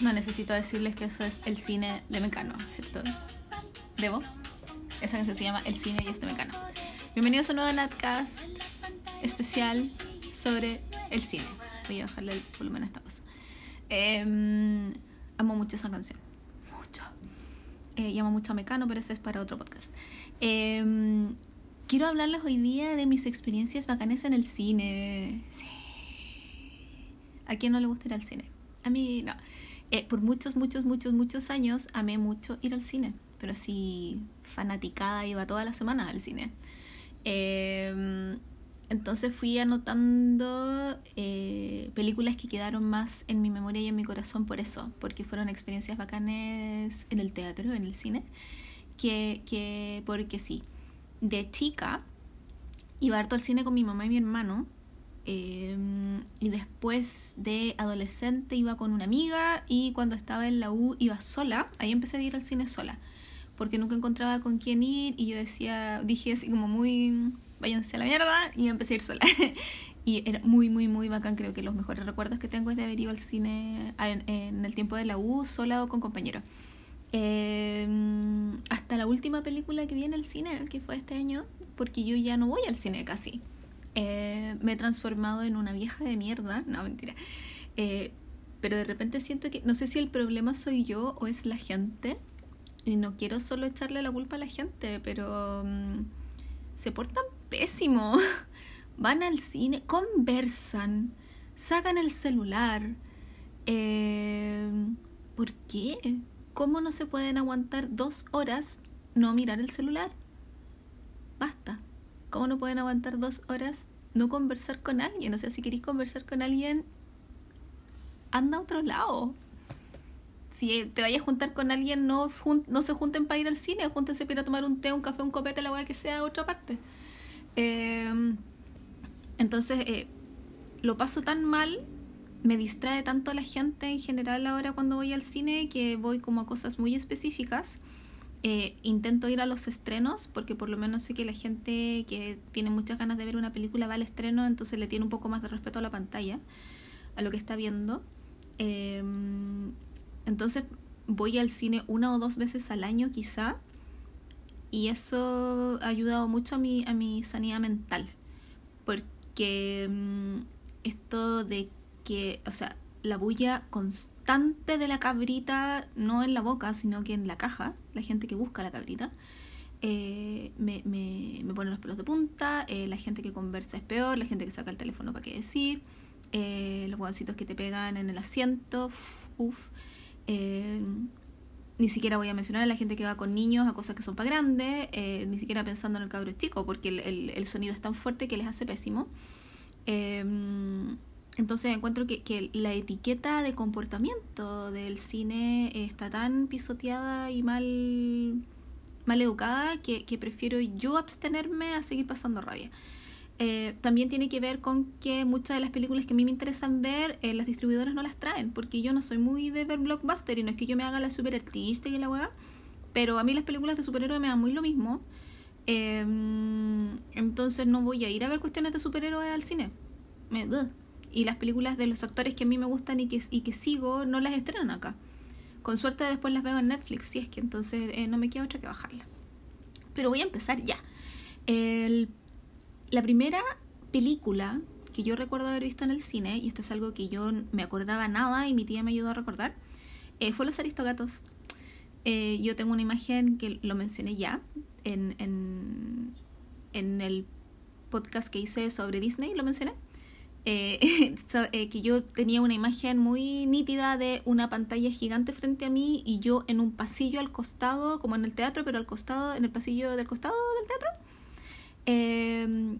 No necesito decirles que eso es el cine de Mecano, ¿cierto? ¿Debo? Esa canción se llama El cine y es de Mecano. Bienvenidos a un nuevo Natcast especial sobre el cine. Voy a bajarle el volumen a esta cosa. Em, amo mucho esa canción. Mucho. Eh, mucho a Mecano, pero ese es para otro podcast. Em, quiero hablarles hoy día de mis experiencias bacanes en el cine. Sí. ¿A quién no le gusta ir al cine? A mí no. Eh, por muchos, muchos, muchos, muchos años amé mucho ir al cine. Pero así fanaticada, iba toda la semana al cine. Em, entonces fui anotando eh, películas que quedaron más en mi memoria y en mi corazón por eso, porque fueron experiencias bacanes en el teatro, en el cine, que, que porque sí. De chica iba harto al cine con mi mamá y mi hermano, em, y después de adolescente iba con una amiga y cuando estaba en la U iba sola, ahí empecé a ir al cine sola porque nunca encontraba con quién ir y yo decía, dije así como muy, váyanse a la mierda y empecé a ir sola. y era muy, muy, muy bacán. Creo que los mejores recuerdos que tengo es de haber ido al cine en, el tiempo de la U, sola o con compañeros. Em, hasta la última película que vi en el cine, que fue este año, porque yo ya no voy al cine casi. Eh, me he transformado en una vieja de mierda, no mentira. Eh, pero de repente siento que, no sé si el problema soy yo o es la gente, y no quiero solo echarle la culpa a la gente, pero mm, se portan pésimo. Van al cine, conversan, sacan el celular. Eh, ¿Por qué? ¿Cómo no se pueden aguantar dos horas no mirar el celular? Basta. ¿Cómo no pueden aguantar dos horas no conversar con alguien? O sea, si queréis conversar con alguien, anda a otro lado si te vayas a juntar con alguien, no, no se junten para ir al cine, júntense para a tomar un té, un café, un copete, la weá que sea, a otra parte. Em, entonces, eh, lo paso tan mal, me distrae tanto la gente en general ahora cuando voy al cine que voy como a cosas muy específicas. Eh, intento ir a los estrenos porque por lo menos sé que la gente que tiene muchas ganas de ver una película va al estreno, entonces le tiene un poco más de respeto a la pantalla, a lo que está viendo. Eh, entonces voy al cine una o dos veces al año quizá y eso ha ayudado mucho a mi, a mi sanidad mental porque mm, esto de que, o sea, la bulla constante de la cabrita, no en la boca, sino que en la caja, la gente que busca la cabrita, eh, me, me, me, pone los pelos de punta, eh, la gente que conversa es peor, la gente que saca el teléfono para qué decir, eh, los huevoncitos que te pegan en el asiento, uff. Eh, ni siquiera voy a mencionar a la gente que va con niños a cosas que son para grandes, eh, ni siquiera pensando en el cabro chico, porque el, el, sonido es tan fuerte que les hace pésimo. Entonces encuentro que, la etiqueta de comportamiento del cine está tan pisoteada y mal, mal educada que, que prefiero yo abstenerme a seguir pasando rabia. Eh, también tiene que ver con que muchas de las películas que a mí me interesan ver, eh, las distribuidoras no las traen, porque yo no soy muy de ver blockbuster y no es que yo me haga la super artista y la weá, pero a mí las películas de superhéroes me dan muy lo mismo. Em, entonces no voy a ir a ver cuestiones de superhéroes al cine. Me, y las películas de los actores que a mí me gustan y que, y que sigo no las estrenan acá. Con suerte después las veo en Netflix, si es que entonces eh, no me queda otra que bajarla. Pero voy a empezar ya. El la primera película que yo recuerdo haber visto en el cine, y esto es algo que yo me acordaba nada y mi tía me ayudó a recordar, eh, fue Los Aristogatos. Eh, yo tengo una imagen que lo mencioné ya en, en, en el podcast que hice sobre Disney, lo mencioné. Eh, que yo tenía una imagen muy nítida de una pantalla gigante frente a mí y yo en un pasillo al costado, como en el teatro, pero al costado, en el pasillo del costado del teatro, Em,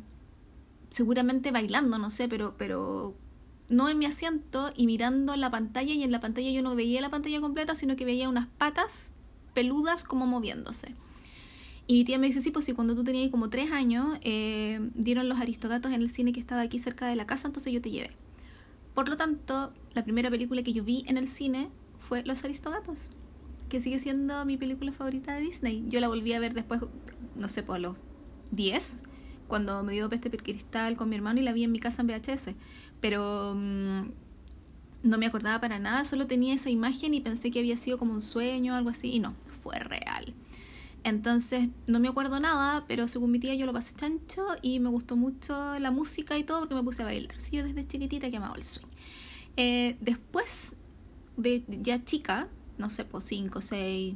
seguramente bailando, no sé, pero, pero no en mi asiento y mirando la pantalla y en la pantalla yo no veía la pantalla completa, sino que veía unas patas peludas como moviéndose. Y mi tía me dice, sí, pues sí, cuando tú tenías como tres años, eh, dieron los aristogatos en el cine que estaba aquí cerca de la casa, entonces yo te llevé. Por lo tanto, la primera película que yo vi en el cine fue Los Aristogatos, que sigue siendo mi película favorita de Disney. Yo la volví a ver después, no sé, por los 10 cuando me dio peste cristal con mi hermano y la vi en mi casa en VHS. Pero mm, no me acordaba para nada, solo tenía esa imagen y pensé que había sido como un sueño o algo así, y no, fue real. Entonces no me acuerdo nada, pero según mi tía yo lo pasé chancho y me gustó mucho la música y todo porque me puse a bailar. Sí, yo desde chiquitita que amaba el swing. Eh, después de ya chica, no sé, por 5, 6,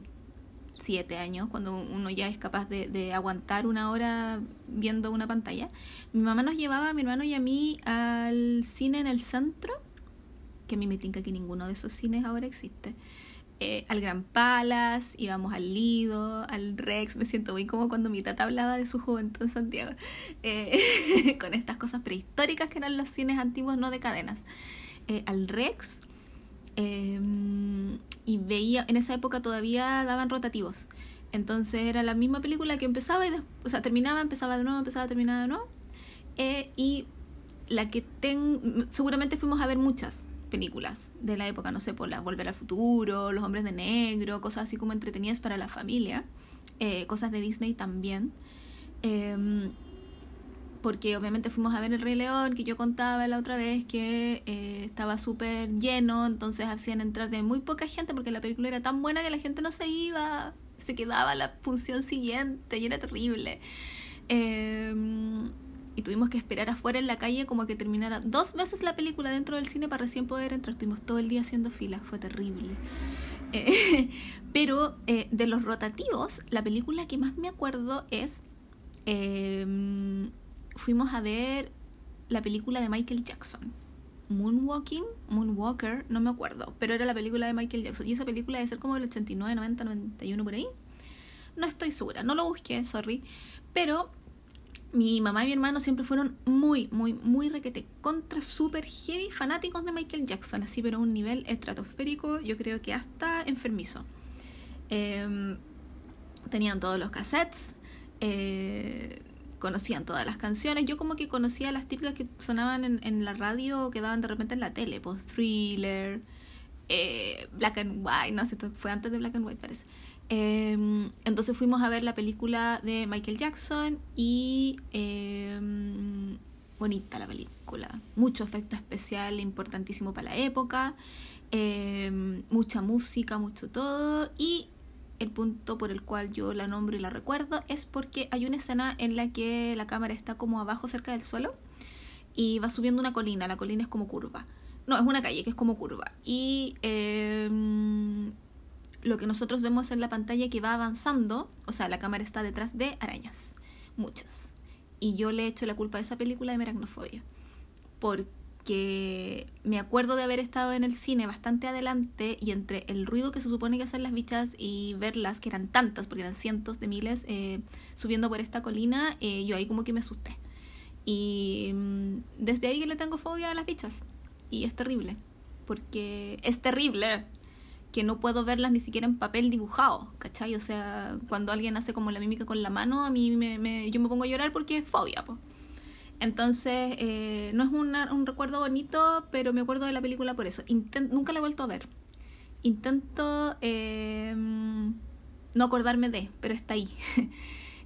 7 años, cuando uno ya es capaz de, de, aguantar una hora viendo una pantalla, mi mamá nos llevaba a mi hermano y a mí al cine en el centro, que a mí me tinca que ninguno de esos cines ahora existe. Eh, al Gran Palace, íbamos al Lido, al Rex, me siento muy como cuando mi tata hablaba de su juventud en Santiago, eh, con estas cosas prehistóricas que eran los cines antiguos, no de cadenas, eh, al Rex, y veía, en esa época todavía daban rotativos, entonces era la misma película que empezaba y después, o sea, terminaba, empezaba de nuevo, empezaba, terminaba de nuevo, y la que ten, seguramente fuimos a ver muchas, películas de la época, no sé, por la Volver al Futuro, Los Hombres de Negro, cosas así como entretenidas para la familia, eh, cosas de Disney también. Em, porque obviamente fuimos a ver El Rey León, que yo contaba la otra vez que eh, estaba súper lleno, entonces hacían entrar de muy poca gente porque la película era tan buena que la gente no se iba, se quedaba la función siguiente y era terrible. Eh, y tuvimos que esperar afuera en la calle como que terminara dos veces la película dentro del cine para recién poder entrar. Estuvimos todo el día haciendo filas, fue terrible. Eh, pero eh, de los rotativos, la película que más me acuerdo es... Em, fuimos a ver la película de Michael Jackson. Moonwalking, Moonwalker, no me acuerdo, pero era la película de Michael Jackson. Y esa película debe ser como del 89, 90, 91 por ahí. No estoy segura, no lo busqué, sorry. Pero mi mamá y mi hermano siempre fueron muy, muy, muy requete contra super heavy fanáticos de Michael Jackson, así pero a un nivel estratosférico, yo creo que hasta enfermizo. Em, tenían todos los cassettes, eh, conocían todas las canciones. Yo como que conocía las típicas que sonaban en, la radio o quedaban de repente en la tele, post thriller, eh, Black and White, no sé, fue antes de Black and White parece. Em, entonces fuimos a ver la película de Michael Jackson y em, bonita la película, mucho efecto especial importantísimo para la época, em, mucha música, mucho todo y el punto por el cual yo la nombro y la recuerdo es porque hay una escena en la que la cámara está como abajo cerca del suelo y va subiendo una colina, la colina es como curva. No, es una calle que es como curva. Y lo que nosotros vemos en la pantalla que va avanzando, o sea, la cámara está detrás de arañas, muchas. Y yo le he hecho la culpa a esa película de meracnofobia, porque me acuerdo de haber estado en el cine bastante adelante y entre el ruido que se supone que hacen las bichas y verlas, que eran tantas, porque eran cientos de miles, eh, subiendo por esta colina, eh, yo ahí como que me asusté. Y mm, desde ahí que le tengo fobia a las bichas. Y es terrible, porque es terrible que no puedo verlas ni siquiera en papel dibujado, ¿cachai? O sea, cuando alguien hace como la mímica con la mano, a mí me, yo me pongo a llorar porque es fobia. Entonces, eh, no es un recuerdo bonito, pero me acuerdo de la película por eso. nunca la he vuelto a ver. Intento eh, no acordarme de, pero está ahí.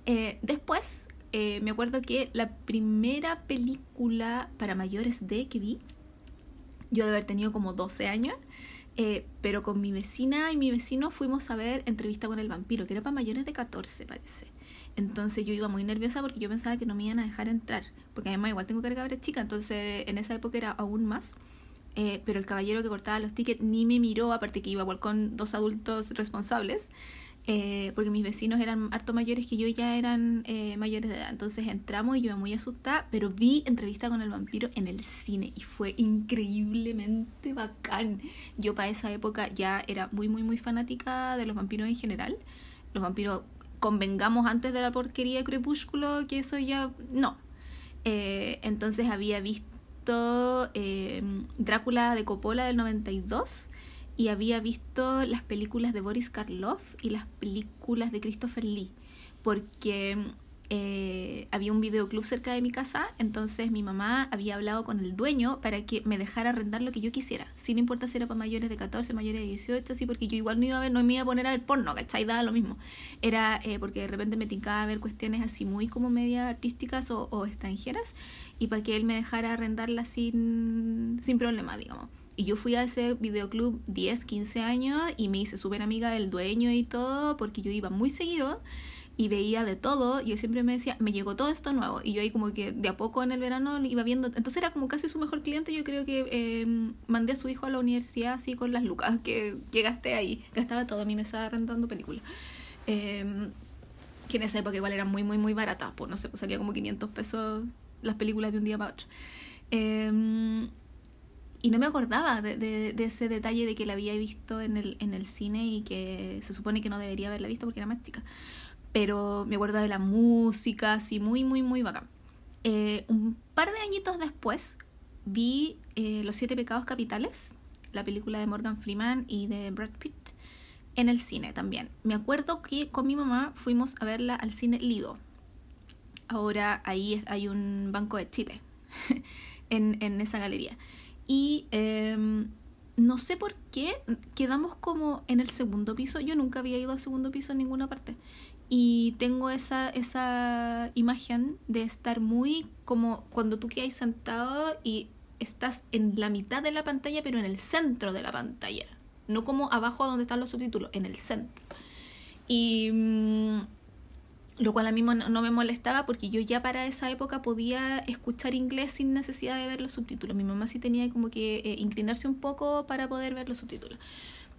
Eh, después, me acuerdo que la primera película para mayores de que vi, yo de haber tenido como 12 años, eh, pero con mi vecina y mi vecino fuimos a ver Entrevista con el vampiro, que era para mayores de 14, parece. Entonces yo iba muy nerviosa porque yo pensaba que no me iban a dejar entrar, porque además igual tengo que de chica, entonces en esa época era aún más. Eh, pero el caballero que cortaba los tickets ni me miró, aparte que iba igual con dos adultos responsables. Eh, porque mis vecinos eran harto mayores que yo ya eran eh, mayores de edad. Entonces entramos y yo muy asustada, pero vi entrevista con el vampiro en el cine y fue increíblemente bacán. Yo para esa época ya era muy, muy, muy fanática de los vampiros en general. Los vampiros, convengamos antes de la porquería de Crepúsculo, que eso ya no. Eh, entonces había visto Drácula de Coppola del 92 y había visto las películas de Boris Karloff y las películas de Christopher Lee, porque eh, había un videoclub cerca de mi casa, entonces mi mamá había hablado con el dueño para que me dejara arrendar lo que yo quisiera, sin importar si era para mayores de 14, mayores de 18, así, porque yo igual no iba a ver, no me iba a poner a ver porno, ¿cachai? Daba lo mismo. Era eh, porque de repente me tincaba ver cuestiones así muy como media artísticas o, o extranjeras, y para que él me dejara arrendarla sin, sin problema, digamos Y yo fui a ese videoclub 10, 15 años y me hice súper amiga del dueño y todo porque yo iba muy seguido y veía de todo y él siempre me decía, me llegó todo esto nuevo. Y yo ahí como que de a poco en el verano iba viendo, entonces era como casi su mejor cliente, yo creo que eh, mandé a su hijo a la universidad así con las lucas que, que gasté ahí, gastaba todo, a mí me estaba rentando películas. Eh, que en esa época igual eran muy, muy, muy baratas, pues no sé, pues salía como 500 pesos las películas de un día para otro. Eh, y no me acordaba de, de, de, ese detalle de que la había visto en el, en el cine y que se supone que no debería haberla visto porque era más chica. Pero me acuerdo de la música, así muy, muy, muy bacán. Eh, un par de añitos después vi eh, Los Siete Pecados Capitales, la película de Morgan Freeman y de Brad Pitt, en el cine también. Me acuerdo que con mi mamá fuimos a verla al cine Lido. Ahora ahí hay un Banco de Chile en, en esa galería. Y eh, no sé por qué quedamos como en el segundo piso. Yo nunca había ido al segundo piso en ninguna parte. Y tengo esa, esa imagen de estar muy como cuando tú quedas sentado y estás en la mitad de la pantalla, pero en el centro de la pantalla. No como abajo donde están los subtítulos, en el centro. Y. Lo cual a mí no me molestaba porque yo ya para esa época podía escuchar inglés sin necesidad de ver los subtítulos. Mi mamá sí tenía como que eh, inclinarse un poco para poder ver los subtítulos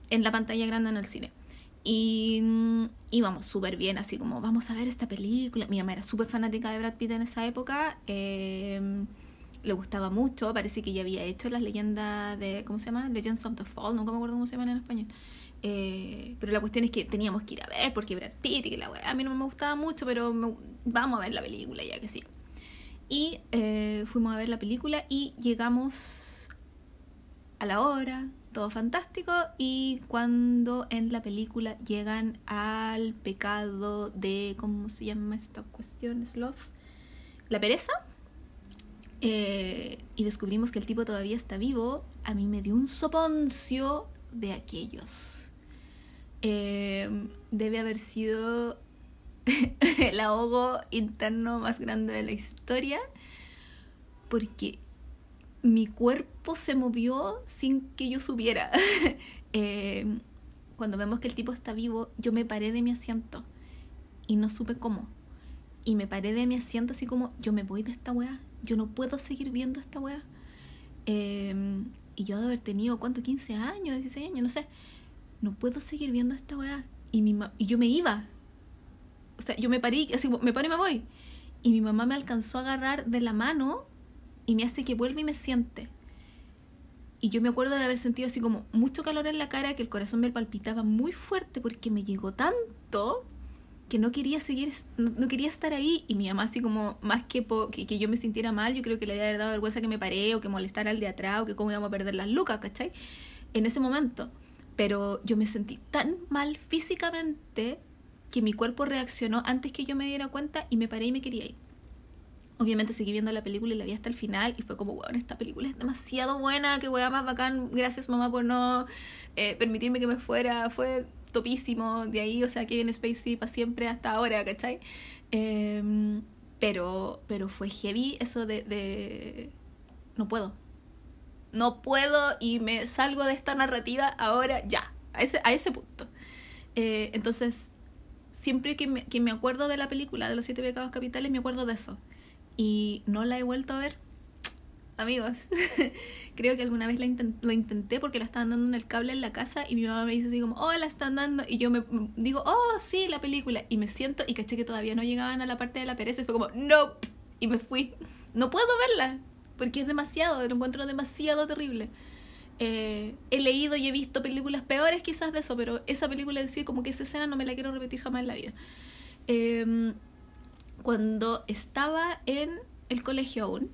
en la pantalla grande en el cine. Y íbamos súper bien, así como vamos a ver esta película. Mi mamá era súper fanática de Brad Pitt en esa época. Eh, le gustaba mucho, parece que ya había hecho las leyendas de, ¿cómo se llama? Legends of the Fall, nunca me acuerdo cómo se llaman en español. Eh, pero la cuestión es que teníamos que ir a ver porque Brad Pitt y que la weá a mí no me gustaba mucho, pero vamos a ver la película ya que sí. Y eh, fuimos a ver la película y llegamos a la hora, todo fantástico. Y cuando en la película llegan al pecado de, ¿cómo se llama esta cuestión? Sloth, la pereza. Eh, y descubrimos que el tipo todavía está vivo, a mí me dio un soponcio de aquellos eh, debe haber sido el ahogo interno más grande de la historia, porque mi cuerpo se movió sin que yo supiera. eh, cuando vemos que el tipo está vivo, yo me paré de mi asiento y no supe cómo. Y me paré de mi asiento así como, yo me voy de esta weá, yo no puedo seguir viendo esta weá. Eh, y yo de haber tenido, ¿cuánto? 15 años, 16 años, no sé no puedo seguir viendo esta weá. Y, mi y yo me iba. O sea, yo me parí, así me paro y me voy. Y mi mamá me alcanzó a agarrar de la mano y me hace que vuelva y me siente. Y yo me acuerdo de haber sentido así como mucho calor en la cara, que el corazón me palpitaba muy fuerte porque me llegó tanto que no quería seguir, no, quería estar ahí. Y mi mamá así como, más que, que, que, yo me sintiera mal, yo creo que le había dado vergüenza que me paré o que molestara al de atrás o que cómo íbamos a perder las lucas, ¿cachai? En ese momento. Pero yo me sentí tan mal físicamente que mi cuerpo reaccionó antes que yo me diera cuenta y me paré y me quería ir. Obviamente seguí viendo la película y la vi hasta el final y fue como, weón, esta película es demasiado buena, que weá más bacán, gracias mamá por no eh, permitirme que me fuera, fue topísimo de ahí, o sea, Kevin Spacey para siempre hasta ahora, ¿cachai? Eh, pero, pero fue heavy eso de... No puedo, no puedo y me salgo de esta narrativa ahora ya, a ese, a ese punto. Eh, entonces, siempre que me, que me acuerdo de la película de los siete pecados capitales, me acuerdo de eso. Y no la he vuelto a ver. Amigos, creo que alguna vez la intenté porque la estaban dando en el cable en la casa y mi mamá me dice así como, oh, la están dando. Y yo me digo, oh, sí, la película. Y me siento y caché que todavía no llegaban a la parte de la pereza y fue como, no. Y me fui. No puedo verla porque es demasiado, lo encuentro demasiado terrible. Eh, he leído y he visto películas peores quizás de eso, pero esa película en sí, como que esa escena no me la quiero repetir jamás en la vida. Eh, cuando estaba en el colegio aún,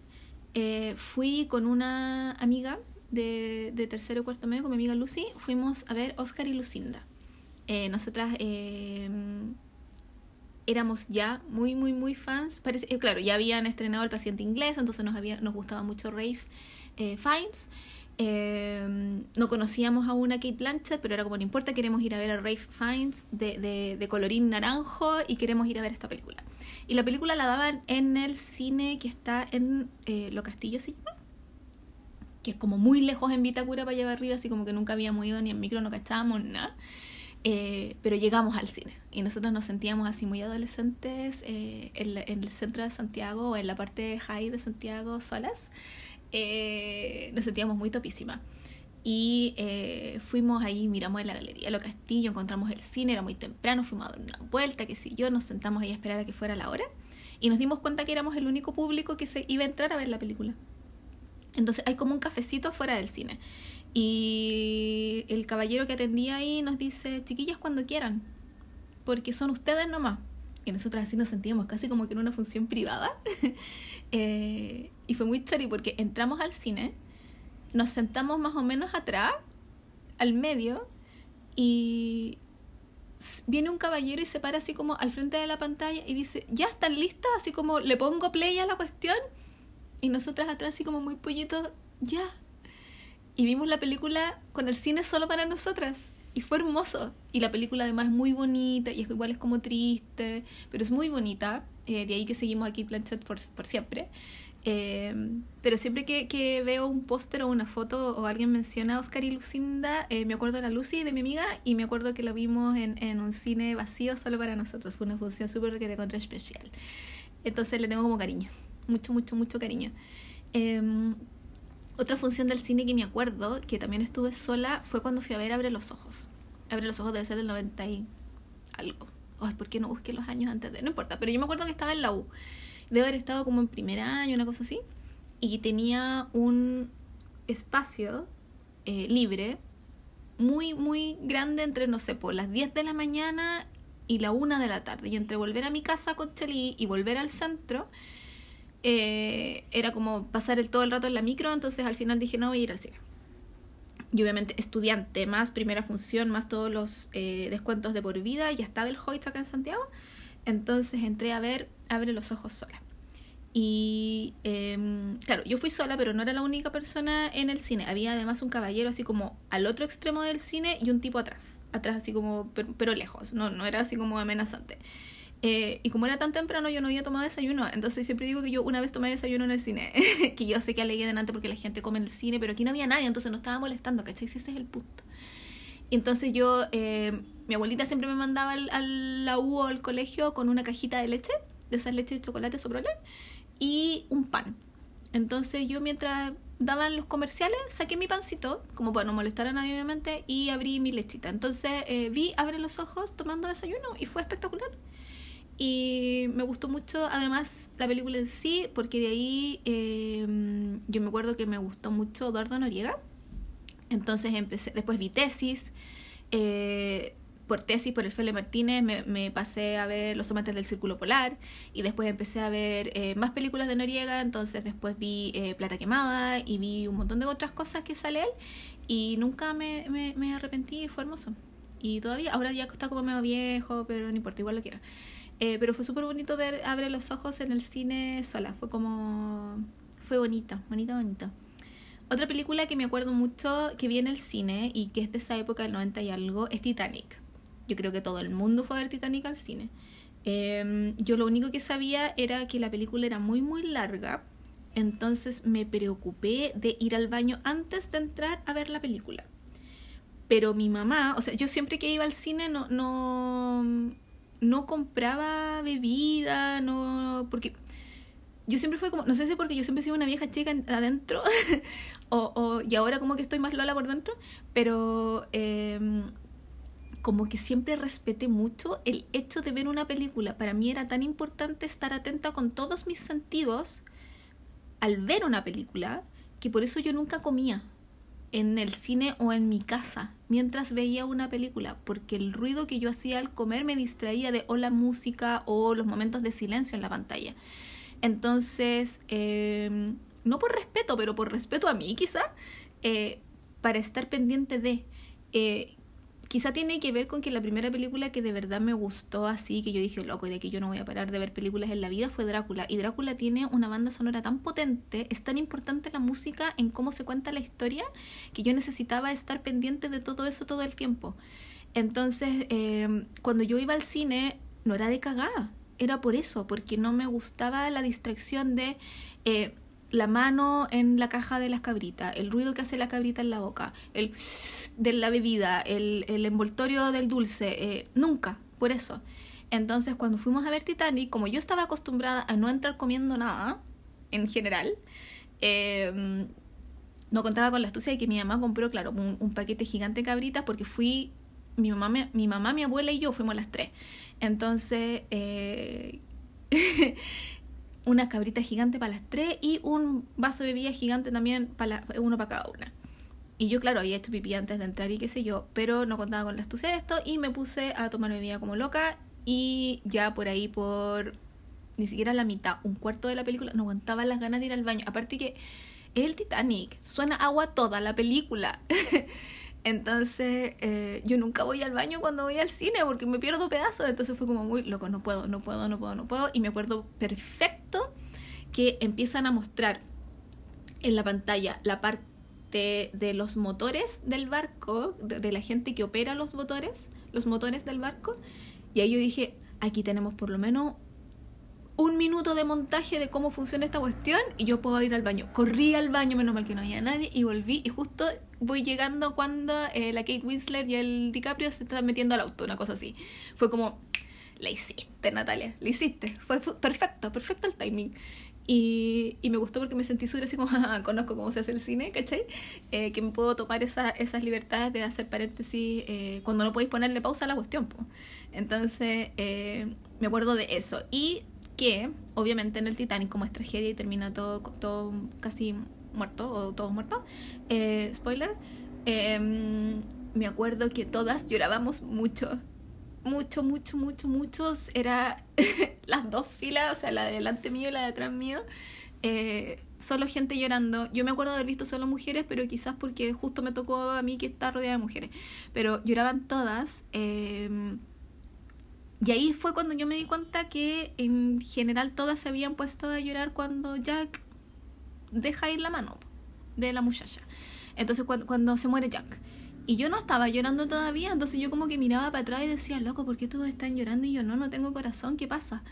eh, fui con una amiga de, de, tercero o cuarto medio, con mi amiga Lucy, fuimos a ver Oscar y Lucinda. Eh, nosotras eh, éramos ya muy, muy, muy fans. Parece, eh, claro, ya habían estrenado El paciente inglés, entonces nos, había, nos gustaba mucho Rafe eh, Fiennes. Eh, no conocíamos aún a Kate Blanchett, pero era como no importa, queremos ir a ver a Rafe Fiennes de, de, colorín naranjo y queremos ir a ver esta película. Y la película la daban en el cine que está en eh, Lo Castillo, ¿sí? que es como muy lejos en Vitacura para llevar arriba, así como que nunca habíamos ido ni en micro, no cachábamos nada. Eh, pero llegamos al cine y nosotros nos sentíamos así muy adolescentes eh, en, el centro de Santiago o en la parte high de Santiago solas. Eh, nos sentíamos muy topísimas. Y fuimos ahí, miramos en la galería Lo Castillo, encontramos el cine, era muy temprano, fuimos a dar una vuelta, que si yo, nos sentamos ahí a esperar a que fuera la hora. Y nos dimos cuenta que éramos el único público que se iba a entrar a ver la película. Entonces hay como un cafecito fuera del cine. Y el caballero que atendía ahí nos dice, chiquillas cuando quieran, porque son ustedes nomás. Y nosotras así nos sentíamos casi como que en una función privada. Eh, y fue muy chori porque entramos al cine, nos sentamos más o menos atrás, al medio, y viene un caballero y se para así como al frente de la pantalla y dice, ¿ya están listas? Así como le pongo play a la cuestión. Y nosotras atrás así como muy pollitos, ya, y vimos la película con el cine solo para nosotras. Y fue hermoso. Y la película además es muy bonita y es igual es como triste, pero es muy bonita. Eh, de ahí que seguimos aquí Planchet por, por siempre. Eh, pero siempre que, que veo un póster o una foto o alguien menciona a Oscar y Lucinda, eh, me acuerdo de la Lucy, de mi amiga, y me acuerdo que lo vimos en, en un cine vacío solo para nosotros. Fue una función súper que de contra especial. Entonces le tengo como cariño. Mucho, mucho, mucho cariño. Em, otra función del cine que me acuerdo, que también estuve sola, fue cuando fui a ver Abre los Ojos. Abre los Ojos debe ser del 90 y algo. Ay, ¿por qué no busqué los años antes de...? No importa, pero yo me acuerdo que estaba en la U. Debe haber estado como en primer año, una cosa así. Y tenía un espacio eh, libre muy, muy grande entre, no sé, por las 10 de la mañana y la 1 de la tarde. Y entre volver a mi casa con Chelí y volver al centro eh, era como pasar el, todo el rato en la micro, entonces al final dije, no, voy a ir al cine. Y obviamente estudiante, más primera función, más todos los eh, descuentos de por vida, ya estaba el Hoyt acá en Santiago, entonces entré a ver Abre los Ojos sola. Y em, claro, yo fui sola, pero no era la única persona en el cine. Había además un caballero así como al otro extremo del cine y un tipo atrás. Atrás así como, pero, pero lejos, no, no era así como amenazante. Eh, y como era tan temprano, yo no había tomado desayuno. Entonces siempre digo que yo una vez tomé desayuno en el cine. que yo sé que alegué delante porque la gente come en el cine, pero aquí no había nadie, entonces no estaba molestando, ¿cachai? Ese es el punto. Y entonces yo, eh, mi abuelita siempre me mandaba al, al, la U o al colegio con una cajita de leche, de esas leches de chocolate sobrole, y un pan. Entonces yo mientras daban los comerciales, saqué mi pancito, como para no molestar a nadie obviamente, y abrí mi lechita. Entonces eh, vi, abre los ojos tomando desayuno y fue espectacular. Y me gustó mucho, además, la película en sí, porque de ahí em, yo me acuerdo que me gustó mucho Eduardo Noriega. Entonces empecé, después vi tesis. Eh, por tesis, por el Fele Martínez, me, me, pasé a ver Los amantes del Círculo Polar y después empecé a ver eh, más películas de Noriega, entonces después vi eh, Plata Quemada y vi un montón de otras cosas que sale él y nunca me, me, me arrepentí, fue hermoso. Y todavía, ahora ya está como medio viejo, pero no importa, igual lo quiero. Eh, pero fue súper bonito ver Abre los Ojos en el cine sola. Fue como. Fue bonita, bonita, bonita. Otra película que me acuerdo mucho que vi en el cine y que es de esa época del 90 y algo es Titanic. Yo creo que todo el mundo fue a ver Titanic al cine. Em, yo lo único que sabía era que la película era muy, muy larga. Entonces me preocupé de ir al baño antes de entrar a ver la película. Pero mi mamá, o sea, yo siempre que iba al cine no, no, no compraba bebida, no, porque yo siempre fue como, no sé si porque yo siempre he sido una vieja chica adentro, o, y ahora como que estoy más lola por dentro, pero em, como que siempre respeté mucho el hecho de ver una película. Para mí era tan importante estar atenta con todos mis sentidos al ver una película, que por eso yo nunca comía en el cine o en mi casa mientras veía una película, porque el ruido que yo hacía al comer me distraía de o la música o los momentos de silencio en la pantalla. Entonces, em, no por respeto, pero por respeto a mí quizá, eh, para estar pendiente de... Eh, quizá tiene que ver con que la primera película que de verdad me gustó así, que yo dije, loco, y de que yo no voy a parar de ver películas en la vida, fue Drácula. Y Drácula tiene una banda sonora tan potente, es tan importante la música en cómo se cuenta la historia, que yo necesitaba estar pendiente de todo eso todo el tiempo. Entonces, em, cuando yo iba al cine, no era de cagada, era por eso, porque no me gustaba la distracción de... Eh, la mano en la caja de las cabritas, el ruido que hace la cabrita en la boca, el de la bebida, el, el envoltorio del dulce, eh, nunca, por eso. Entonces cuando fuimos a ver Titanic, como yo estaba acostumbrada a no entrar comiendo nada, en general, eh, no contaba con la astucia de que mi mamá compró, claro, un, paquete gigante de cabritas porque fui, mi mamá, mi, mi mamá, mi abuela y yo fuimos las tres. Entonces, eh, una cabrita gigante para las tres y un vaso de bebida gigante también, para uno para cada una. Y yo, claro, había hecho pipí antes de entrar y qué sé yo, pero no contaba con la astucia de esto y me puse a tomar bebida como loca y ya por ahí, por ni siquiera la mitad, un cuarto de la película, no aguantaba las ganas de ir al baño. Aparte que el Titanic, suena agua toda la película. Entonces, eh, yo nunca voy al baño cuando voy al cine porque me pierdo pedazos. Entonces fue como muy loco, no puedo, no puedo, no puedo, no puedo. Y me acuerdo perfecto que empiezan a mostrar en la pantalla la parte de los motores del barco, de, de la gente que opera los motores, los motores del barco. Y ahí yo dije, aquí tenemos por lo menos un minuto de montaje de cómo funciona esta cuestión y yo puedo ir al baño. Corrí al baño, menos mal que no había nadie, y volví. Y justo voy llegando cuando eh, la Kate Winslet y el DiCaprio se están metiendo al auto, una cosa así. Fue como, la hiciste, Natalia, la hiciste. Fue, perfecto, perfecto el timing. Y, y, me gustó porque me sentí súper así como, conozco cómo se hace el cine, ¿cachai? Eh, que me puedo tomar esa, esas libertades de hacer paréntesis eh, cuando no podéis ponerle pausa a la cuestión. Entonces, me acuerdo de eso. Y que obviamente en el Titanic como es tragedia y termina todo, todo casi muerto o todos muertos, eh, spoiler, em, me acuerdo que todas llorábamos mucho, mucho, mucho, mucho, muchos, era las dos filas, o sea, la de delante mío y la de atrás mío, eh, solo gente llorando. Yo me acuerdo de haber visto solo mujeres, pero quizás porque justo me tocó a mí que está rodeada de mujeres. Pero lloraban todas. Eh, y ahí fue cuando yo me di cuenta que en general todas se habían puesto a llorar cuando Jack deja ir la mano de la muchacha. Entonces cuando, cuando se muere Jack. Y yo no estaba llorando todavía, entonces yo como que miraba para atrás y decía, loco, ¿por qué todos están llorando? Y yo, no, no tengo corazón, ¿qué pasa?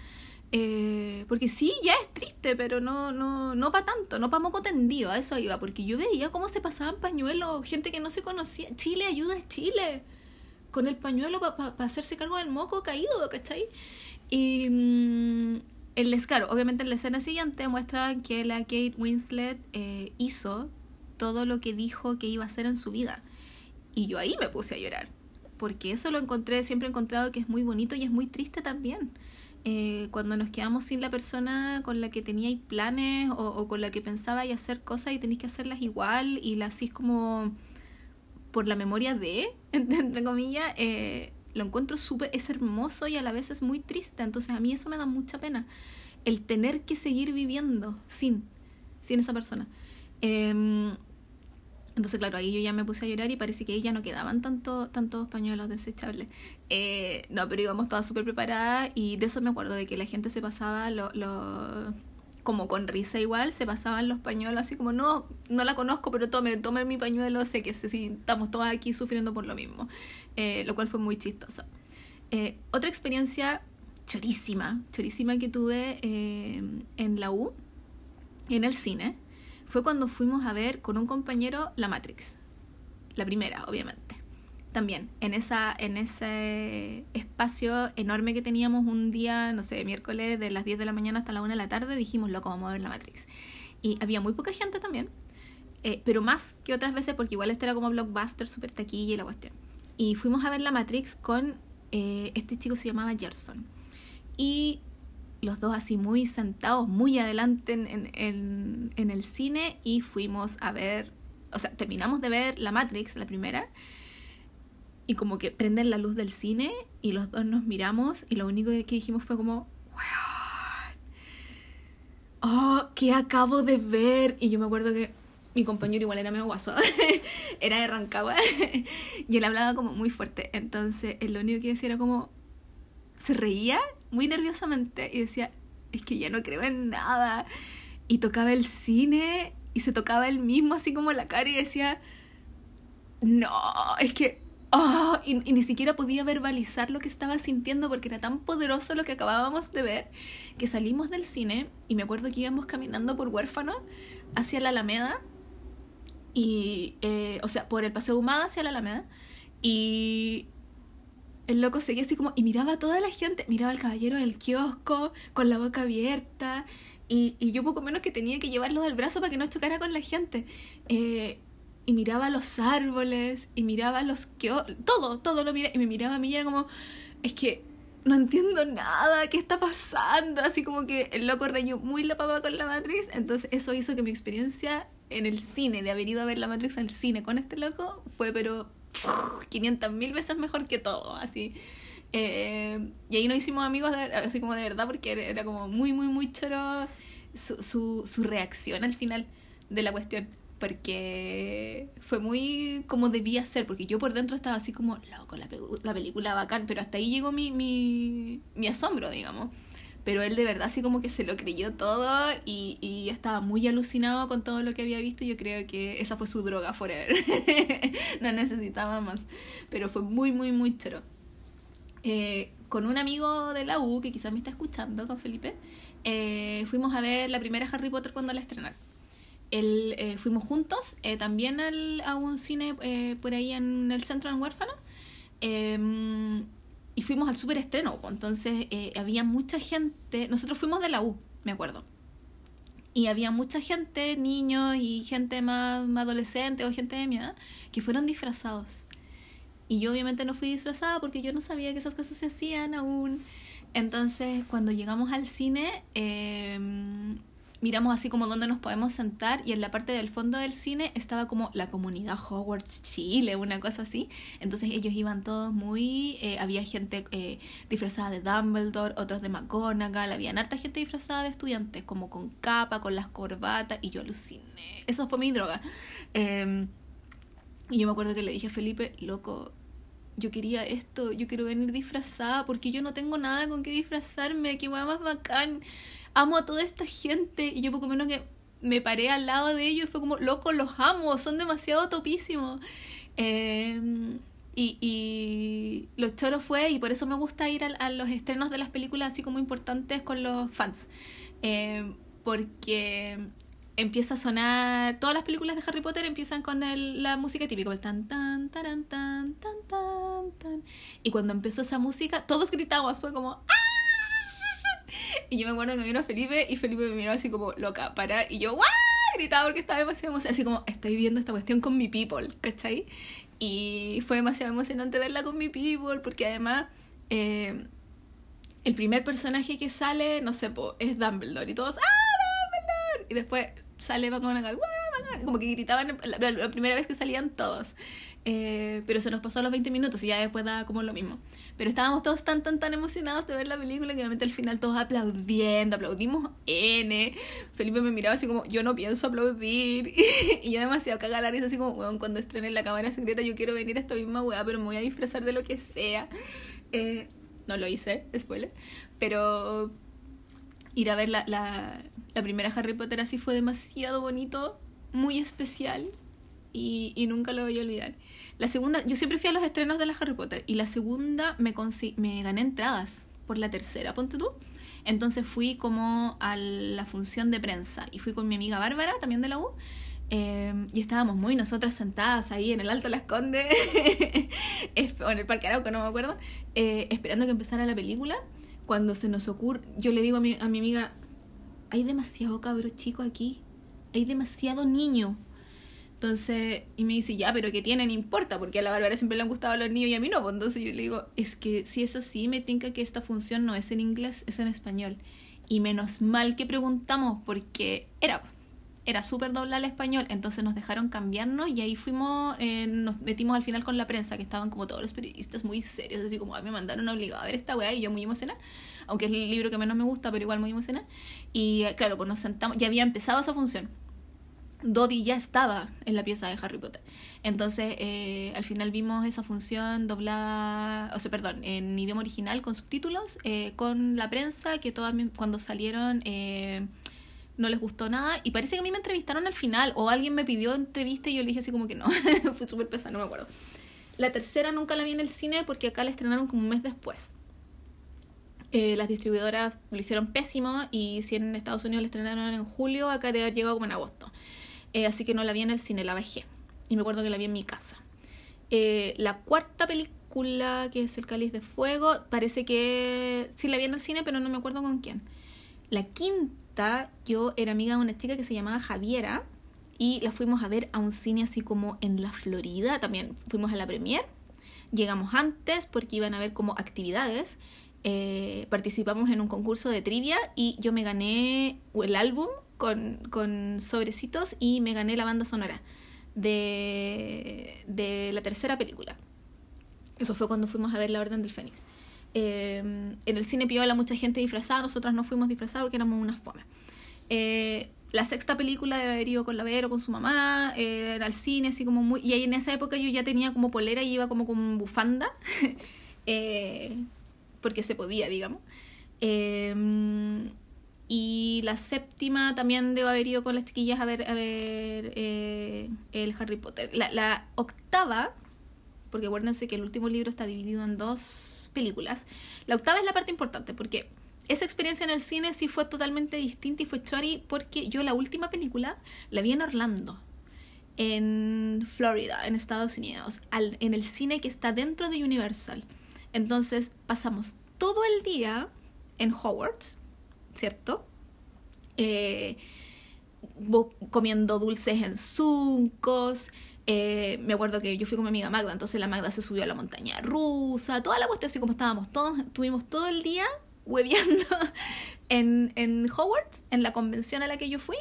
Eh, porque sí, ya es triste, pero no, no, no para tanto, no para moco tendido, a eso iba, porque yo veía cómo se pasaban pañuelos, gente que no se conocía, Chile, ayuda, es Chile con el pañuelo para hacerse cargo del moco caído, ¿cachai? Y mm, el claro, obviamente en la escena siguiente muestran que la Kate Winslet eh, hizo todo lo que dijo que iba a hacer en su vida. Y yo ahí me puse a llorar, porque eso lo encontré, siempre he encontrado que es muy bonito y es muy triste también. Eh, cuando nos quedamos sin la persona con la que teníais planes o, o, con la que pensabais hacer cosas y tenéis que hacerlas igual y la como por la memoria de, entre comillas, eh, lo encuentro súper, es hermoso y a la vez es muy triste. Entonces a mí eso me da mucha pena. El tener que seguir viviendo sin, sin esa persona. Em, entonces, claro, ahí yo ya me puse a llorar y parece que ahí ya no quedaban tanto, tantos pañuelos desechables. Eh, no, pero íbamos todas súper preparadas y de eso me acuerdo, de que la gente se pasaba lo, lo, como con risa igual, se pasaban los pañuelos así como, no, no la conozco, pero tome, tome mi pañuelo, sé que sí, estamos todas aquí sufriendo por lo mismo, eh, lo cual fue muy chistoso. Eh, otra experiencia chorísima, chorísima que tuve eh, en la U, en el cine, fue cuando fuimos a ver con un compañero La Matrix, la primera, obviamente también en esa en ese espacio enorme que teníamos un día, no sé, miércoles de las 10 de la mañana hasta la 1 de la tarde, dijimos, loco, vamos a ver la Matrix. Y había muy poca gente también, eh, pero más que otras veces porque igual este era como blockbuster, super taquilla y la cuestión. Y fuimos a ver la Matrix con eh, este chico se llamaba Gerson. Y los dos así muy sentados, muy adelante en, en, en el cine y fuimos a ver, o sea, terminamos de ver la Matrix, la primera, y como que prenden la luz del cine y los dos nos miramos y lo único que dijimos fue como, oh, ¿qué acabo de ver? Y yo me acuerdo que mi compañero igual era medio guaso, era de Rancagua y él hablaba como muy fuerte. Entonces, él lo único que decía era como, se reía muy nerviosamente y decía, es que ya no creo en nada. Y tocaba el cine y se tocaba él mismo así como la cara y decía, no, es que Oh, y, ni siquiera podía verbalizar lo que estaba sintiendo porque era tan poderoso lo que acabábamos de ver que salimos del cine y me acuerdo que íbamos caminando por huérfano hacia la Alameda y, eh, o sea, por el Paseo Humada hacia la Alameda y el loco seguía así como y miraba a toda la gente, miraba al caballero del kiosco con la boca abierta y, y yo poco menos que tenía que llevarlo del brazo para que no chocara con la gente. Eh, y miraba los árboles y miraba los que todo, todo lo miraba y me miraba a mí y era como, es que no entiendo nada, ¿qué está pasando? Así como que el loco reñó muy la papa con la Matrix, entonces eso hizo que mi experiencia en el cine, de haber ido a ver la Matrix al cine con este loco, fue pero 500 mil veces mejor que todo, así. Eh, y ahí nos hicimos amigos, así como de verdad, porque era, como muy, muy, muy choro su, su, su reacción al final de la cuestión porque fue muy como debía ser, porque yo por dentro estaba así como, loco, la, la película bacán, pero hasta ahí llegó mi, mi, mi asombro, digamos. Pero él de verdad así como que se lo creyó todo y, y estaba muy alucinado con todo lo que había visto. Yo creo que esa fue su droga forever. no necesitaba más. Pero fue muy, muy, muy choro. Eh, con un amigo de la U, que quizás me está escuchando, con Felipe, eh, fuimos a ver la primera Harry Potter cuando la estrenaron el, eh, fuimos juntos eh, también al, a un cine eh, por ahí en el centro en Huérfano em, y fuimos al super estreno entonces había mucha gente nosotros fuimos de la U me acuerdo. Y había mucha gente niños y gente más, más adolescente o gente de mi edad que fueron disfrazados. Y yo obviamente no fui disfrazada porque yo no sabía que esas cosas se hacían aún. Entonces cuando llegamos al cine em, miramos así como dónde nos podemos sentar y en la parte del fondo del cine estaba como la comunidad Hogwarts Chile, una cosa así. Entonces ellos iban todos muy... Eh, había gente eh, disfrazada de Dumbledore, otros de McGonagall, había harta gente disfrazada de estudiantes, como con capa, con las corbatas, y yo aluciné. Esa fue mi droga. Em, y yo me acuerdo que le dije a Felipe, loco, yo quería esto, yo quiero venir disfrazada porque yo no tengo nada con qué disfrazarme, qué hueá más bacán amo a toda esta gente. Y yo poco menos que me paré al lado de ellos y fue como, loco, los amo, son demasiado topísimos. Em, y, y lo choro fue, y por eso me gusta ir a, los estrenos de las películas así como importantes con los fans. Em, porque empieza a sonar, todas las películas de Harry Potter empiezan con la música típica, el tan tan tan tan tan tan tan. Y cuando empezó esa música, todos gritamos, fue como ¡Ah! Y yo me acuerdo que me vino Felipe y Felipe me miró así como loca, para. Y yo, ¡guau! Gritaba porque estaba demasiado emocionada. Así como, estoy viendo esta cuestión con mi people, ¿cachai? Y fue demasiado emocionante verla con mi people porque además. Eh, el primer personaje que sale, no sé, es Dumbledore y todos, ¡ah, Dumbledore! Y después sale McGonagall, ¡guau! Como que gritaban la, la, primera vez que salían todos. Eh, pero se nos pasó los 20 minutos y ya después da como lo mismo. Pero estábamos todos tan, tan, tan emocionados de ver la película que obviamente al final todos aplaudiendo, aplaudimos N. Felipe me miraba así como, yo no pienso aplaudir. y yo demasiado cagada la risa, así como, weón, cuando estrenen la cámara secreta yo quiero venir a esta misma weá, pero me voy a disfrazar de lo que sea. Eh, no lo hice, spoiler. Pero ir a ver la, la, la primera Harry Potter así fue demasiado bonito, muy especial y, y nunca lo voy a olvidar. La segunda, yo siempre fui a los estrenos de la Harry Potter y la segunda me, me gané entradas por la tercera, ponte tú. Entonces fui como a la función de prensa y fui con mi amiga Bárbara, también de la U. Em, y estábamos muy nosotras sentadas ahí en el Alto Las Condes, o en el Parque Arauco, no me acuerdo, eh, esperando que empezara la película. Cuando se nos ocurre, yo le digo a mi, a mi amiga, hay demasiado cabro chico aquí, hay demasiado niño entonces, y me dice, ya, pero ¿qué tienen? importa, porque a la Bárbara siempre le han gustado los niños y a mí no. Pues entonces yo le digo, es que si es así, me tinca que esta función no es en inglés, es en español. Y menos mal que preguntamos, porque era, era súper doble al español. Entonces nos dejaron cambiarnos y ahí fuimos, eh, nos metimos al final con la prensa, que estaban como todos los periodistas muy serios, así como, a me mandaron obligado a ver esta weá y yo muy emocionada. Aunque es el libro que menos me gusta, pero igual muy emocionada. Y eh, claro, pues nos sentamos, ya había empezado esa función Dodi ya estaba en la pieza de Harry Potter. Entonces, eh, al final vimos esa función doblada, o sea, perdón, en idioma original con subtítulos, eh, con la prensa, que todas cuando salieron eh, no les gustó nada. Y parece que a mí me entrevistaron al final, o alguien me pidió entrevista y yo le dije así como que no, fue súper pesado, no me acuerdo. la tercera nunca la vi en el cine porque acá la estrenaron como un mes después. Las distribuidoras lo hicieron pésimo y si en Estados Unidos la estrenaron en julio, acá debe haber llegado como en agosto. Eh, así que no la vi en el cine, la bajé. Y me acuerdo que la vi en mi casa. Eh, la cuarta película, que es El Cáliz de Fuego, parece que sí la vi en el cine, pero no me acuerdo con quién. La quinta, yo era amiga de una chica que se llamaba Javiera y la fuimos a ver a un cine así como en la Florida. También fuimos a la premier. Llegamos antes porque iban a ver como actividades. Eh, participamos en un concurso de trivia y yo me gané el álbum con, con sobrecitos y me gané la banda sonora de, de la tercera película. Eso fue cuando fuimos a ver La Orden del Fénix. Eh, en el cine piola mucha gente disfrazada, nosotras no fuimos disfrazadas porque éramos unas fomes. Eh, la sexta película debe haber ido con la Vero, con su mamá, eh, era al cine, así como muy... Y ahí en esa época yo ya tenía como polera y iba como con bufanda, eh, porque se podía, digamos. Y la séptima también debo haber ido con las chiquillas a ver, a ver eh, el Harry Potter. La, la octava, porque acuérdense que el último libro está dividido en dos películas, la octava es la parte importante, porque esa experiencia en el cine sí fue totalmente distinta y fue chori porque yo la última película la vi en Orlando, en Florida, en Estados Unidos, al, en el cine que está dentro de Universal. Entonces pasamos todo el día en Hogwarts, ¿cierto? Eh, comiendo dulces en zuncos. Eh, me acuerdo que yo fui con mi amiga Magda, entonces la Magda se subió a la montaña rusa, toda la cuestión así como estábamos todos, tuvimos todo el día hueveando en, en Hogwarts, en la convención a la que yo fui.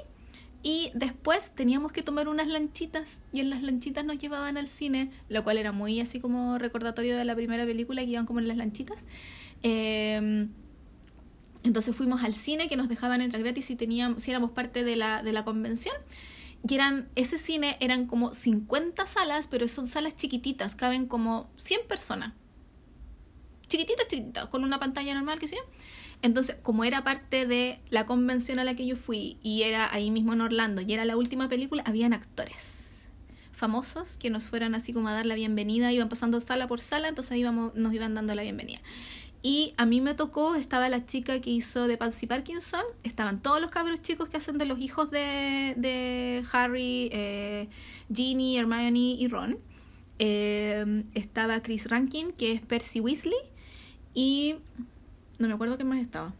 Y después teníamos que tomar unas lanchitas y en las lanchitas nos llevaban al cine, lo cual era muy así como recordatorio de la primera película que iban como en las lanchitas. Eh, entonces fuimos al cine que nos dejaban entrar gratis si, teníamos, si éramos parte de la, de la convención. Y eran, ese cine eran como 50 salas, pero son salas chiquititas, caben como 100 personas chiquitita, chiquitita, con una pantalla normal que sea. Entonces, como era parte de la convención a la que yo fui y era ahí mismo en Orlando y era la última película, habían actores famosos que nos fueran así como a dar la bienvenida, iban pasando sala por sala, entonces ahí íbamos, nos iban dando la bienvenida. Y a mí me tocó, estaba la chica que hizo de Pansy Parkinson, estaban todos los cabros chicos que hacen de los hijos de, de Harry, eh, Ginny, Hermione y Ron. Eh, estaba Chris Rankin, que es Percy Weasley y no me acuerdo qué más estaba.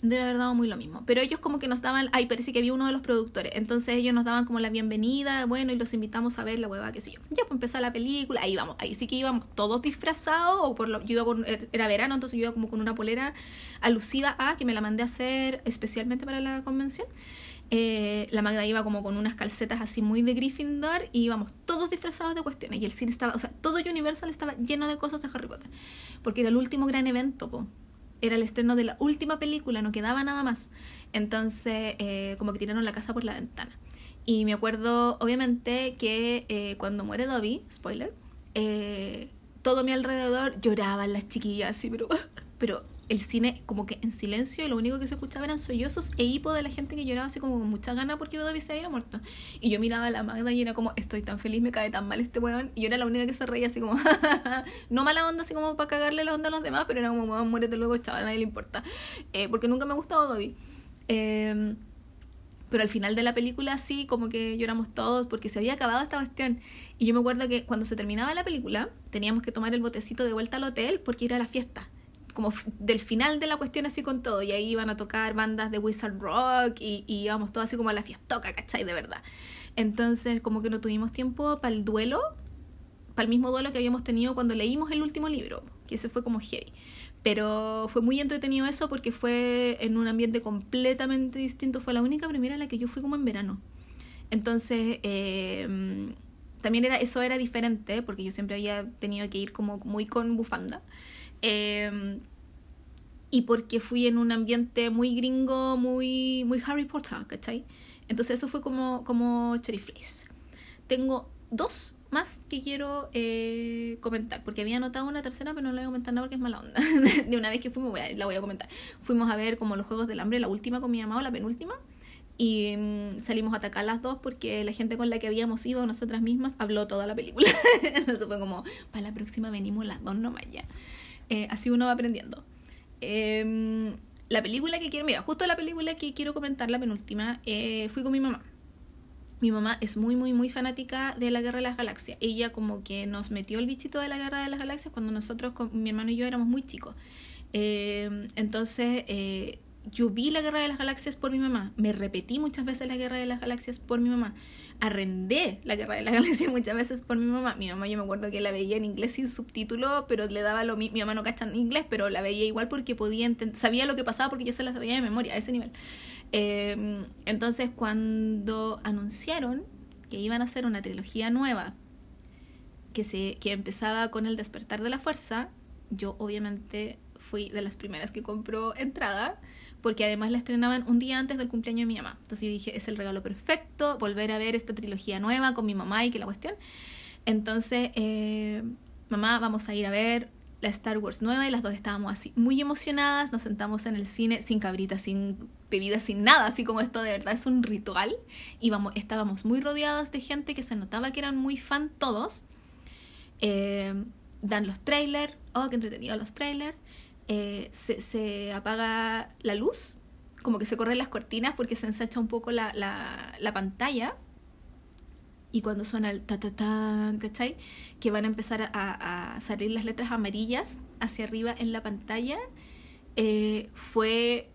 Debe haber dado muy lo mismo. Pero ellos como que nos daban, ay, parece que había uno de los productores. Entonces ellos nos daban como la bienvenida, bueno, y los invitamos a ver la hueva, qué sé yo. Ya pues empezó la película, ahí vamos, ahí sí que íbamos todos disfrazados, o por lo, yo iba con, era verano, entonces yo iba como con una polera alusiva a, que me la mandé a hacer especialmente para la convención. Eh, la Magda iba como con unas calcetas así muy de Gryffindor y íbamos todos disfrazados de cuestiones. Y el cine estaba, o sea, todo Universal estaba lleno de cosas de Harry Potter. Porque era el último gran evento. Era el estreno de la última película, no quedaba nada más. Entonces, eh, como que tiraron la casa por la ventana. Y me acuerdo, obviamente, que eh, cuando muere Dobby, spoiler, todo mi alrededor lloraban las chiquillas pero el cine como que en silencio y lo único que se escuchaba eran sollozos e hipo de la gente que lloraba así como con mucha gana porque Dobby se había muerto. Y yo miraba a la Magda y era como, estoy tan feliz, me cae tan mal este weón. Y yo era la única que se reía así como, no mala onda, así como para cagarle la onda a los demás, pero era como, weón, muérete luego, chaval, a nadie le importa. Eh, porque nunca me ha gustado. Eh, pero al final de la película sí, como que lloramos todos porque se había acabado esta cuestión. Y yo me acuerdo que cuando se terminaba la película, teníamos que tomar el botecito de vuelta al hotel porque era la fiesta como del final de la cuestión así con todo. Y ahí iban a tocar bandas de Wizard Rock y, y íbamos todos así como a la fiestoca, ¿cachai? De verdad. Entonces como que no tuvimos tiempo para el duelo, para el mismo duelo que habíamos tenido cuando leímos el último libro, que ese fue como heavy. Pero fue muy entretenido eso porque fue en un ambiente completamente distinto. Fue la única primera a la que yo fui como en verano. Entonces, eh, también era, eso era diferente porque yo siempre había tenido que ir como muy con bufanda. Eh, y porque fui en un ambiente muy gringo, muy, muy Harry Potter, ¿cachai? Entonces eso fue como, como Cherry Flace. Tengo dos más que quiero eh, comentar, porque había anotado una tercera, pero no la voy a comentar nada porque es mala onda. de una vez que fuimos, la voy a comentar. Fuimos a ver como los Juegos del Hambre, la última con mi mamá o la penúltima. y mm, salimos a atacar las dos porque la gente con la que habíamos ido, nosotras mismas, habló toda la película. Entonces fue como, para la próxima venimos las dos nomás ya. Eh, así uno va aprendiendo. Em, la película que quiero, mira, justo la película que quiero comentar, la penúltima, eh, fui con mi mamá. Mi mamá es muy, muy, muy fanática de la Guerra de las Galaxias. Ella como que nos metió el bichito de la Guerra de las Galaxias cuando nosotros, con mi hermano y yo, éramos muy chicos. Em, entonces, eh, yo vi la Guerra de las Galaxias por mi mamá, me repetí muchas veces la Guerra de las Galaxias por mi mamá, arrendé la Guerra de las Galaxias muchas veces por mi mamá. Mi mamá yo me acuerdo que la veía en inglés sin subtítulo, pero le daba lo mismo, mi mamá no cacha en inglés, pero la veía igual porque podía sabía lo que pasaba porque ya se la sabía de memoria a ese nivel. Em, entonces cuando anunciaron que iban a hacer una trilogía nueva que, se, que empezaba con el despertar de la fuerza, yo obviamente fui de las primeras que compró entrada porque además la estrenaban un día antes del cumpleaños de mi mamá. Entonces yo dije, es el regalo perfecto, volver a ver esta trilogía nueva con mi mamá y que la cuestión. Entonces, eh, mamá, vamos a ir a ver la Star Wars nueva y las dos estábamos así muy emocionadas, nos sentamos en el cine sin cabritas, sin bebidas, sin nada, así como esto de verdad es un ritual y vamos, estábamos muy rodeadas de gente que se notaba que eran muy fan todos. Eh, dan los trailers, oh, qué entretenido los trailers. Eh, se, se, apaga la luz, como que se corren las cortinas porque se ensancha un poco la, la, la pantalla. Y cuando suena el ta ta ta, ¿cachai? Que van a empezar a, a salir las letras amarillas hacia arriba en la pantalla, eh, fue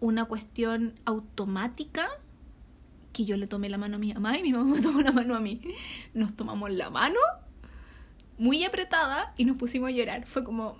una cuestión automática que yo le tomé la mano a mi mamá y mi mamá me tomó la mano a mí. Nos tomamos la mano muy apretada y nos pusimos a llorar. Fue como,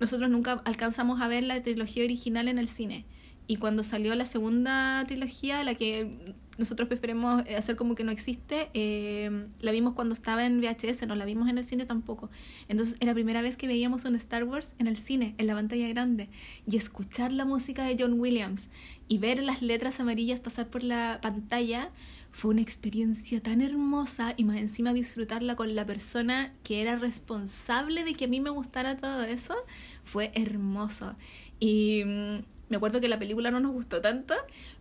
nosotros nunca alcanzamos a ver la trilogía original en el cine. Y cuando salió la segunda trilogía, la que nosotros preferimos eh, hacer como que no existe, eh, la vimos cuando estaba en VHS, no la vimos en el cine tampoco. Entonces era la primera vez que veíamos un Star Wars en el cine, en la pantalla grande. Y escuchar la música de John Williams y ver las letras amarillas pasar por la pantalla fue una experiencia tan hermosa y más encima disfrutarla con la persona que era responsable de que a mí me gustara todo eso, fue hermoso. Y mm, me acuerdo que la película no nos gustó tanto,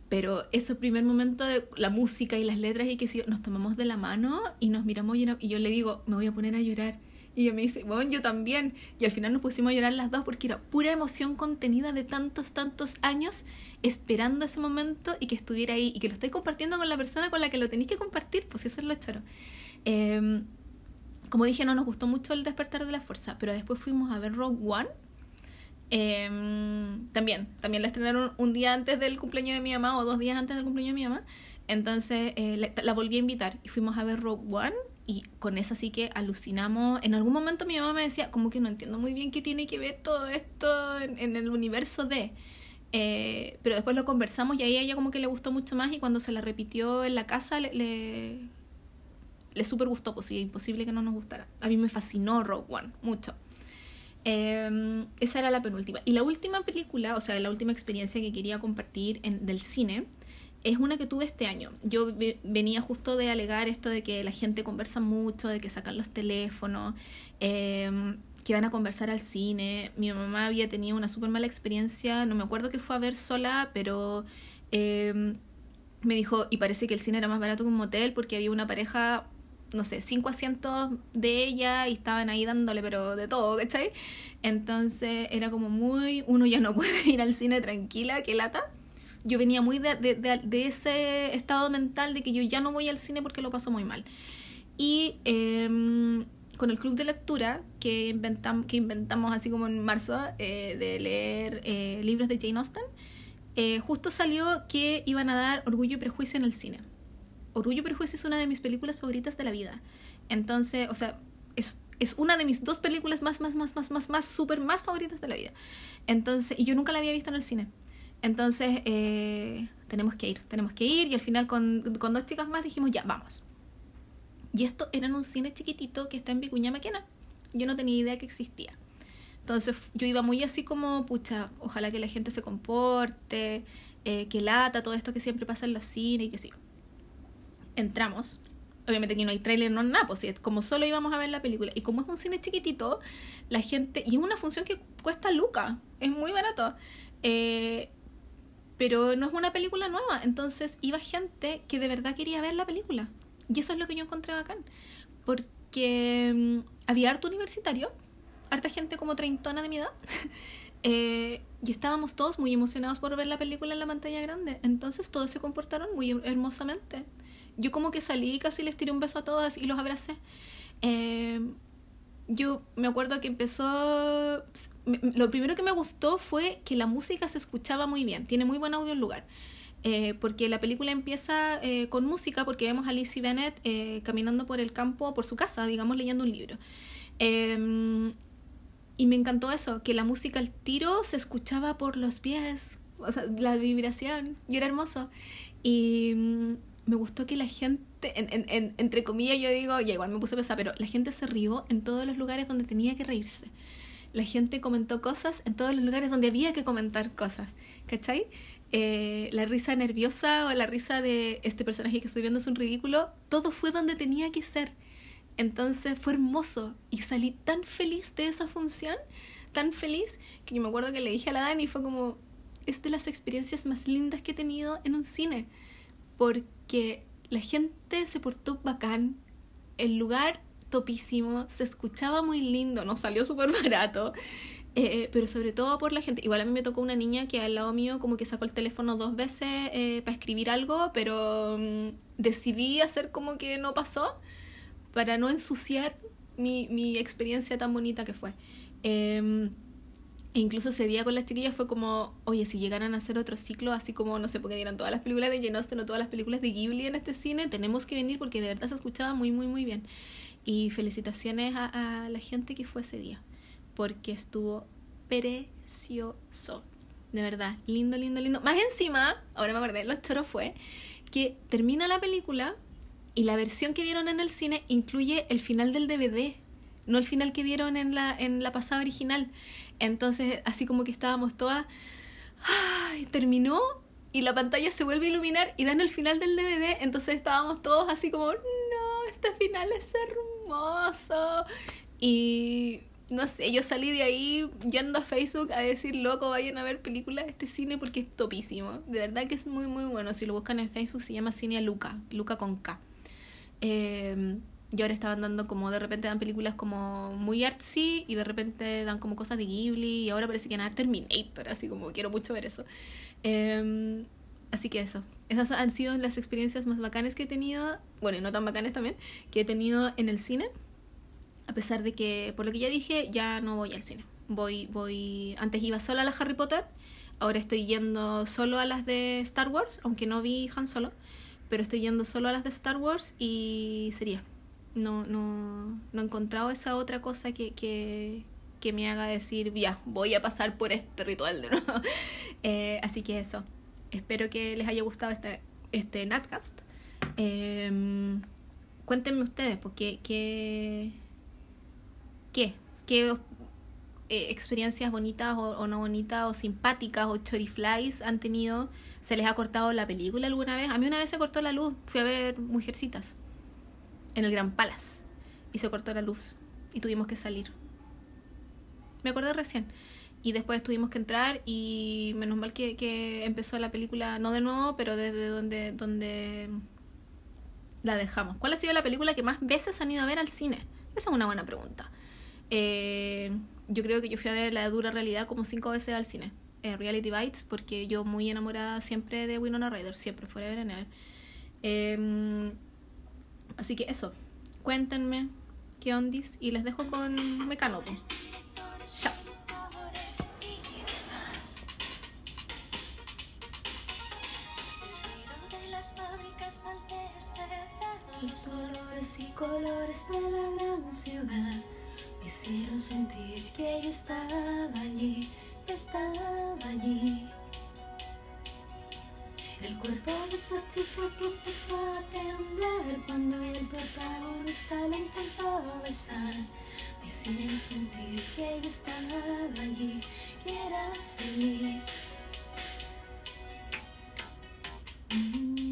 pero ese primer momento de la música y las letras y que si nos tomamos de la mano y nos miramos y yo le digo, me voy a poner a llorar. Y ella me dice, bueno, yo también. Y al final nos pusimos a llorar las dos porque era pura emoción contenida de tantos, tantos años esperando ese momento y que estuviera ahí y que lo estoy compartiendo con la persona con la que lo tenéis que compartir, pues eso es lo choro. Em, como dije, no nos gustó mucho el despertar de la fuerza, pero después fuimos a ver Rogue One. Em, también, también la estrenaron un día antes del cumpleaños de mi mamá o dos días antes del cumpleaños de mi mamá. Entonces eh, la, la, volví a invitar y fuimos a ver Rogue One y con esa sí que alucinamos. En algún momento mi mamá me decía, como que no entiendo muy bien qué tiene que ver todo esto en, el universo de... Eh, pero después lo conversamos y ahí a ella como que le gustó mucho más y cuando se la repitió en la casa le, le, le super gustó, pues sí, imposible que no nos gustara. A mí me fascinó Rogue One, mucho. Em, esa era la penúltima. Y la última película, o sea, la última experiencia que quería compartir del cine, es una que tuve este año. Yo venía justo de alegar esto de que la gente conversa mucho, de que sacan los teléfonos, em, que van a conversar al cine. Mi mamá había tenido una súper mala experiencia, no me acuerdo que fue a ver sola, pero em, me dijo, y parece que el cine era más barato que un motel porque había una pareja, no sé, cinco asientos de ella y estaban ahí dándole, pero de todo, ¿cachai? Entonces era como muy, uno ya no puede ir al cine tranquila, que lata yo venía muy de, de, de, ese estado mental de que yo ya no voy al cine porque lo paso muy mal. Y eh, con el club de lectura que, inventam, que inventamos así como en marzo eh, de leer eh, libros de Jane Austen, eh, justo salió que iban a dar Orgullo y Prejuicio en el cine. Orgullo y Prejuicio es una de mis películas favoritas de la vida. Entonces, o sea, es, es una de mis dos películas más, más, más, más, más, más, súper más favoritas de la vida. Entonces, y yo nunca la había visto en el cine. Entonces, eh, tenemos que ir, tenemos que ir. Y al final con, con, dos chicas más dijimos, ya, vamos. Y esto era en un cine chiquitito que está en Vicuña Maquena. Yo no tenía idea que existía. Entonces yo iba muy así como, pucha, ojalá que la gente se comporte, eh, que lata, todo esto que siempre pasa en los cines y que sí. Entramos. Obviamente aquí no hay trailer, no nada, pues como solo íbamos a ver la película. Y como es un cine chiquitito, la gente... Y es una función que cuesta lucas, es muy barato. Eh, pero no es una película nueva, entonces iba gente que de verdad quería ver la película. Y eso es lo que yo encontré bacán, porque mm, había harto universitario, harta gente como treintona de mi edad, eh, y estábamos todos muy emocionados por ver la película en la pantalla grande, entonces todos se comportaron muy hermosamente. Yo como que salí y casi les tiré un beso a todas y los abracé. Eh, yo me acuerdo que empezó... Lo primero que me gustó fue que la música se escuchaba muy bien, tiene muy buen audio en lugar. Eh, porque la película empieza eh, con música porque vemos a Lizzie Bennett eh, caminando por el campo, por su casa, digamos, leyendo un libro. Em, y me encantó eso, que la música al tiro se escuchaba por los pies, o sea, la vibración, y era hermoso. Y mm, me gustó que la gente, entre comillas yo digo, ya igual me puse a pensar, pero la gente se rió en todos los lugares donde tenía que reírse. La gente comentó cosas en todos los lugares donde había que comentar cosas, ¿cachai? Eh, la risa nerviosa o la risa de este personaje que estoy viendo es un ridículo, todo fue donde tenía que ser. Entonces fue hermoso y salí tan feliz de esa función, tan feliz, que yo me acuerdo que le dije a la Dani, fue como, es de las experiencias más lindas que he tenido en un cine, porque la gente se portó bacán, el lugar topísimo, se escuchaba muy lindo, nos salió súper barato, eh, pero sobre todo por la gente. Igual a mí me tocó una niña que al lado mío como que sacó el teléfono dos veces eh, para escribir algo, pero mm, decidí hacer como que no pasó para no ensuciar mi, mi experiencia tan bonita que fue. Eh, e incluso ese día con las chiquillas fue como, oye, si llegaran a hacer otro ciclo, así como, no sé, porque dieran todas las películas de Jane Austen o todas las películas de Ghibli en este cine, tenemos que venir porque de verdad se escuchaba muy, muy, muy bien. Y felicitaciones a, a la gente que fue ese día, porque estuvo precioso. De verdad, lindo, lindo, lindo. Más encima, ahora me acordé, los choros fue que termina la película y la versión que dieron en el cine incluye el final del DVD no el final que dieron en la, en la pasada original. Entonces, así como que estábamos todas, ¡ay! terminó y la pantalla se vuelve a iluminar y dan el final del DVD, entonces estábamos todos así como, no, este final es hermoso. Y no sé, yo salí de ahí yendo a Facebook a decir, loco, vayan a ver películas de este cine porque es topísimo. De verdad que es muy, muy bueno. Si lo buscan en Facebook se llama Cine Luca, Luca con K. Eh, y ahora estaban dando como, de repente dan películas como muy artsy y de repente dan como cosas de Ghibli y ahora parece que van a dar Terminator, así como quiero mucho ver eso. Em, así que eso, esas han sido las experiencias más bacanas que he tenido, bueno, y no tan bacanas también, que he tenido en el cine. A pesar de que, por lo que ya dije, ya no voy al cine. Voy, voy, antes iba solo a las Harry Potter, ahora estoy yendo solo a las de Star Wars, aunque no vi Han Solo, pero estoy yendo solo a las de Star Wars y sería no, no, no he encontrado esa otra cosa que, que, que me haga decir, ya, voy a pasar por este ritual de nuevo. Eh, así que eso. Espero que les haya gustado este, este Natcast. Em, cuéntenme ustedes, porque qué, qué, qué eh, experiencias bonitas o, o, no bonitas o simpáticas o choriflies han tenido. ¿Se les ha cortado la película alguna vez? A mí una vez se cortó la luz. Fui a ver Mujercitas en el Gran Palace y se cortó la luz y tuvimos que salir. Me acordé recién. Y después tuvimos que entrar y menos mal que, que empezó la película, no de nuevo, pero desde donde, donde la dejamos. ¿Cuál ha sido la película que más veces han ido a ver al cine? Esa es una buena pregunta. Eh, yo creo que yo fui a ver la dura realidad como cinco veces al cine. Eh, Reality Bites, porque yo muy enamorada siempre de Winona Ryder, siempre fuera de ver. Eh, Así que eso, cuéntenme qué ondis y les dejo con Mecano. Los colores y colores de la gran ciudad me hicieron sentir que yo estaba allí, estaba allí. El cuerpo de Sachi fue que empezó a temblar cuando el protagonista lo intentó besar. Me hicieron sentir que yo estaba allí, que era feliz. Las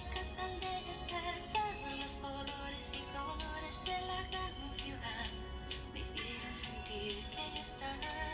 mágicas aldeas perfuman los colores y colores de la gran ciudad. Me hicieron sentir que yo estaba